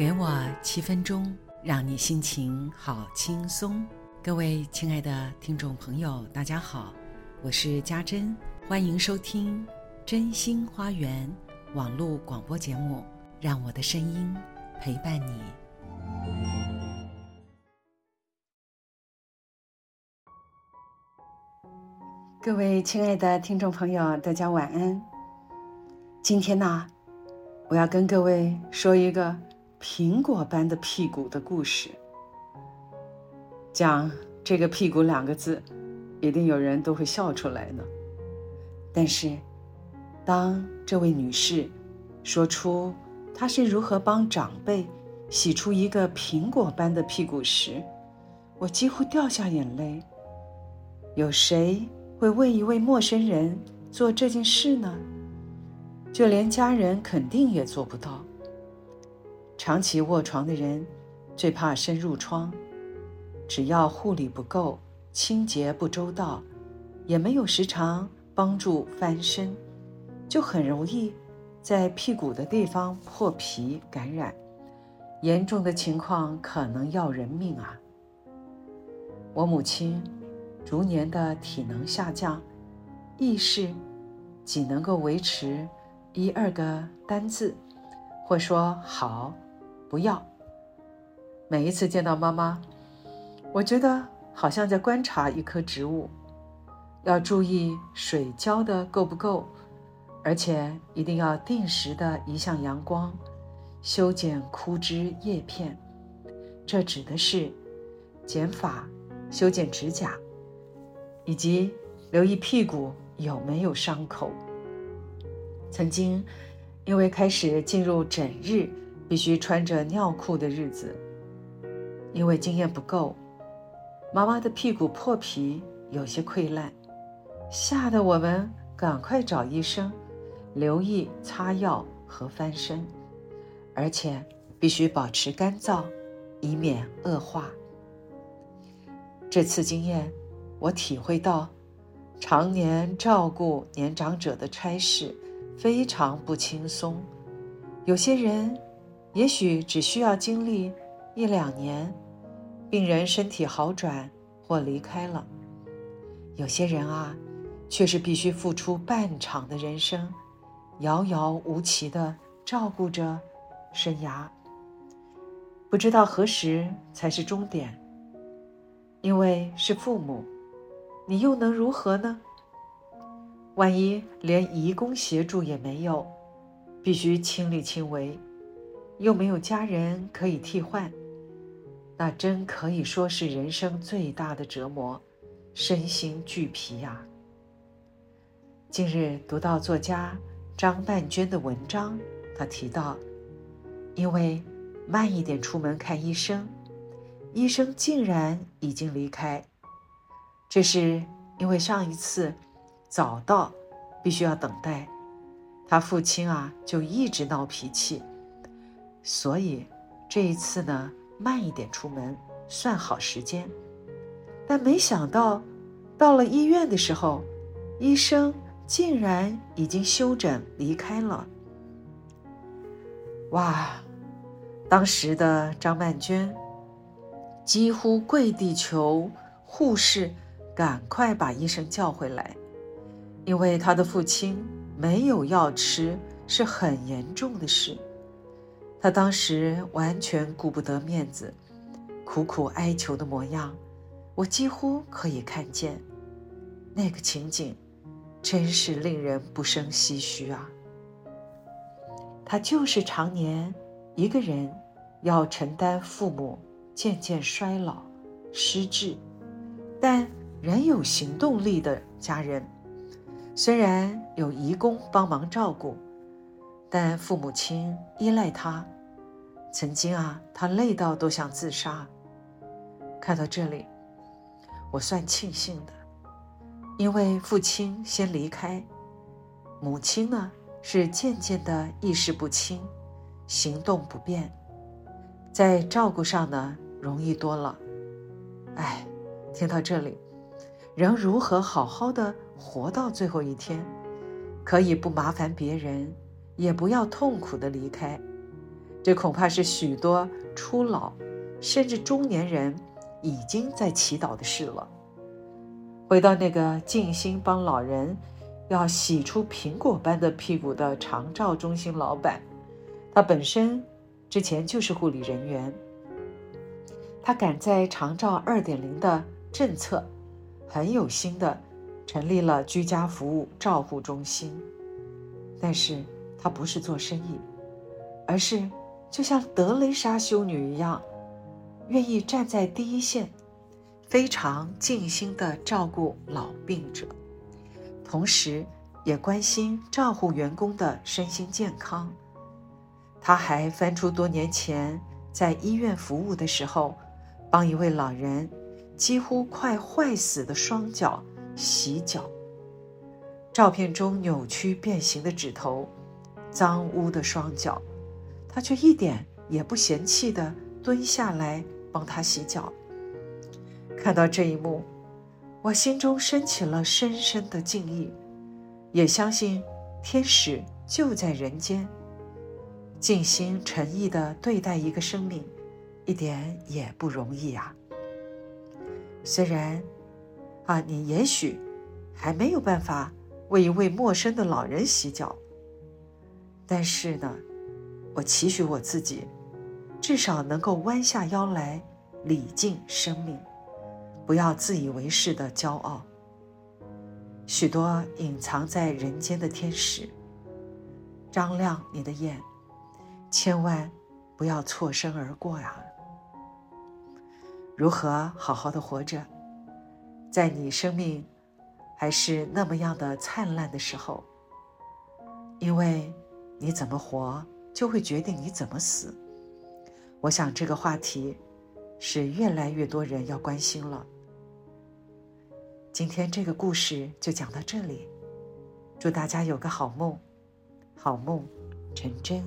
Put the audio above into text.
给我七分钟，让你心情好轻松。各位亲爱的听众朋友，大家好，我是家珍，欢迎收听真心花园网络广播节目，让我的声音陪伴你。各位亲爱的听众朋友，大家晚安。今天呢，我要跟各位说一个。苹果般的屁股的故事，讲这个“屁股”两个字，一定有人都会笑出来呢。但是，当这位女士说出她是如何帮长辈洗出一个苹果般的屁股时，我几乎掉下眼泪。有谁会为一位陌生人做这件事呢？就连家人肯定也做不到。长期卧床的人，最怕深褥疮。只要护理不够、清洁不周到，也没有时常帮助翻身，就很容易在屁股的地方破皮感染，严重的情况可能要人命啊！我母亲逐年的体能下降，意识仅能够维持一二个单字，或说好。不要。每一次见到妈妈，我觉得好像在观察一棵植物，要注意水浇的够不够，而且一定要定时的移向阳光，修剪枯枝叶片。这指的是剪发、修剪指甲，以及留意屁股有没有伤口。曾经，因为开始进入整日。必须穿着尿裤的日子，因为经验不够，妈妈的屁股破皮有些溃烂，吓得我们赶快找医生，留意擦药和翻身，而且必须保持干燥，以免恶化。这次经验，我体会到，常年照顾年长者的差事非常不轻松，有些人。也许只需要经历一两年，病人身体好转或离开了。有些人啊，却是必须付出半场的人生，遥遥无期的照顾着生涯，不知道何时才是终点。因为是父母，你又能如何呢？万一连义工协助也没有，必须亲力亲为。又没有家人可以替换，那真可以说是人生最大的折磨，身心俱疲呀。近日读到作家张曼娟的文章，她提到，因为慢一点出门看医生，医生竟然已经离开。这是因为上一次早到，必须要等待，他父亲啊就一直闹脾气。所以，这一次呢，慢一点出门算好时间。但没想到，到了医院的时候，医生竟然已经休诊离开了。哇！当时的张曼娟几乎跪地求护士赶快把医生叫回来，因为她的父亲没有药吃是很严重的事。他当时完全顾不得面子，苦苦哀求的模样，我几乎可以看见。那个情景，真是令人不胜唏嘘啊！他就是常年一个人，要承担父母渐渐衰老、失智，但仍有行动力的家人。虽然有义工帮忙照顾。但父母亲依赖他，曾经啊，他累到都想自杀。看到这里，我算庆幸的，因为父亲先离开，母亲呢是渐渐的意识不清，行动不便，在照顾上呢容易多了。哎，听到这里，人如何好好的活到最后一天，可以不麻烦别人？也不要痛苦的离开，这恐怕是许多初老甚至中年人已经在祈祷的事了。回到那个尽心帮老人要洗出苹果般的屁股的长照中心老板，他本身之前就是护理人员，他赶在长照二点零的政策，很有心的成立了居家服务照护中心，但是他不是做生意，而是就像德雷莎修女一样，愿意站在第一线。非常尽心的照顾老病者，同时也关心照护员工的身心健康。他还翻出多年前在医院服务的时候，帮一位老人几乎快坏死的双脚洗脚。照片中扭曲变形的指头，脏污的双脚，他却一点也不嫌弃的蹲下来帮他洗脚。看到这一幕，我心中升起了深深的敬意，也相信天使就在人间。尽心诚意的对待一个生命，一点也不容易啊。虽然，啊，你也许还没有办法为一位陌生的老人洗脚，但是呢，我期许我自己，至少能够弯下腰来礼敬生命。不要自以为是的骄傲。许多隐藏在人间的天使，张亮你的眼，千万不要错身而过呀！如何好好的活着，在你生命还是那么样的灿烂的时候，因为你怎么活，就会决定你怎么死。我想这个话题是越来越多人要关心了。今天这个故事就讲到这里，祝大家有个好梦，好梦成真。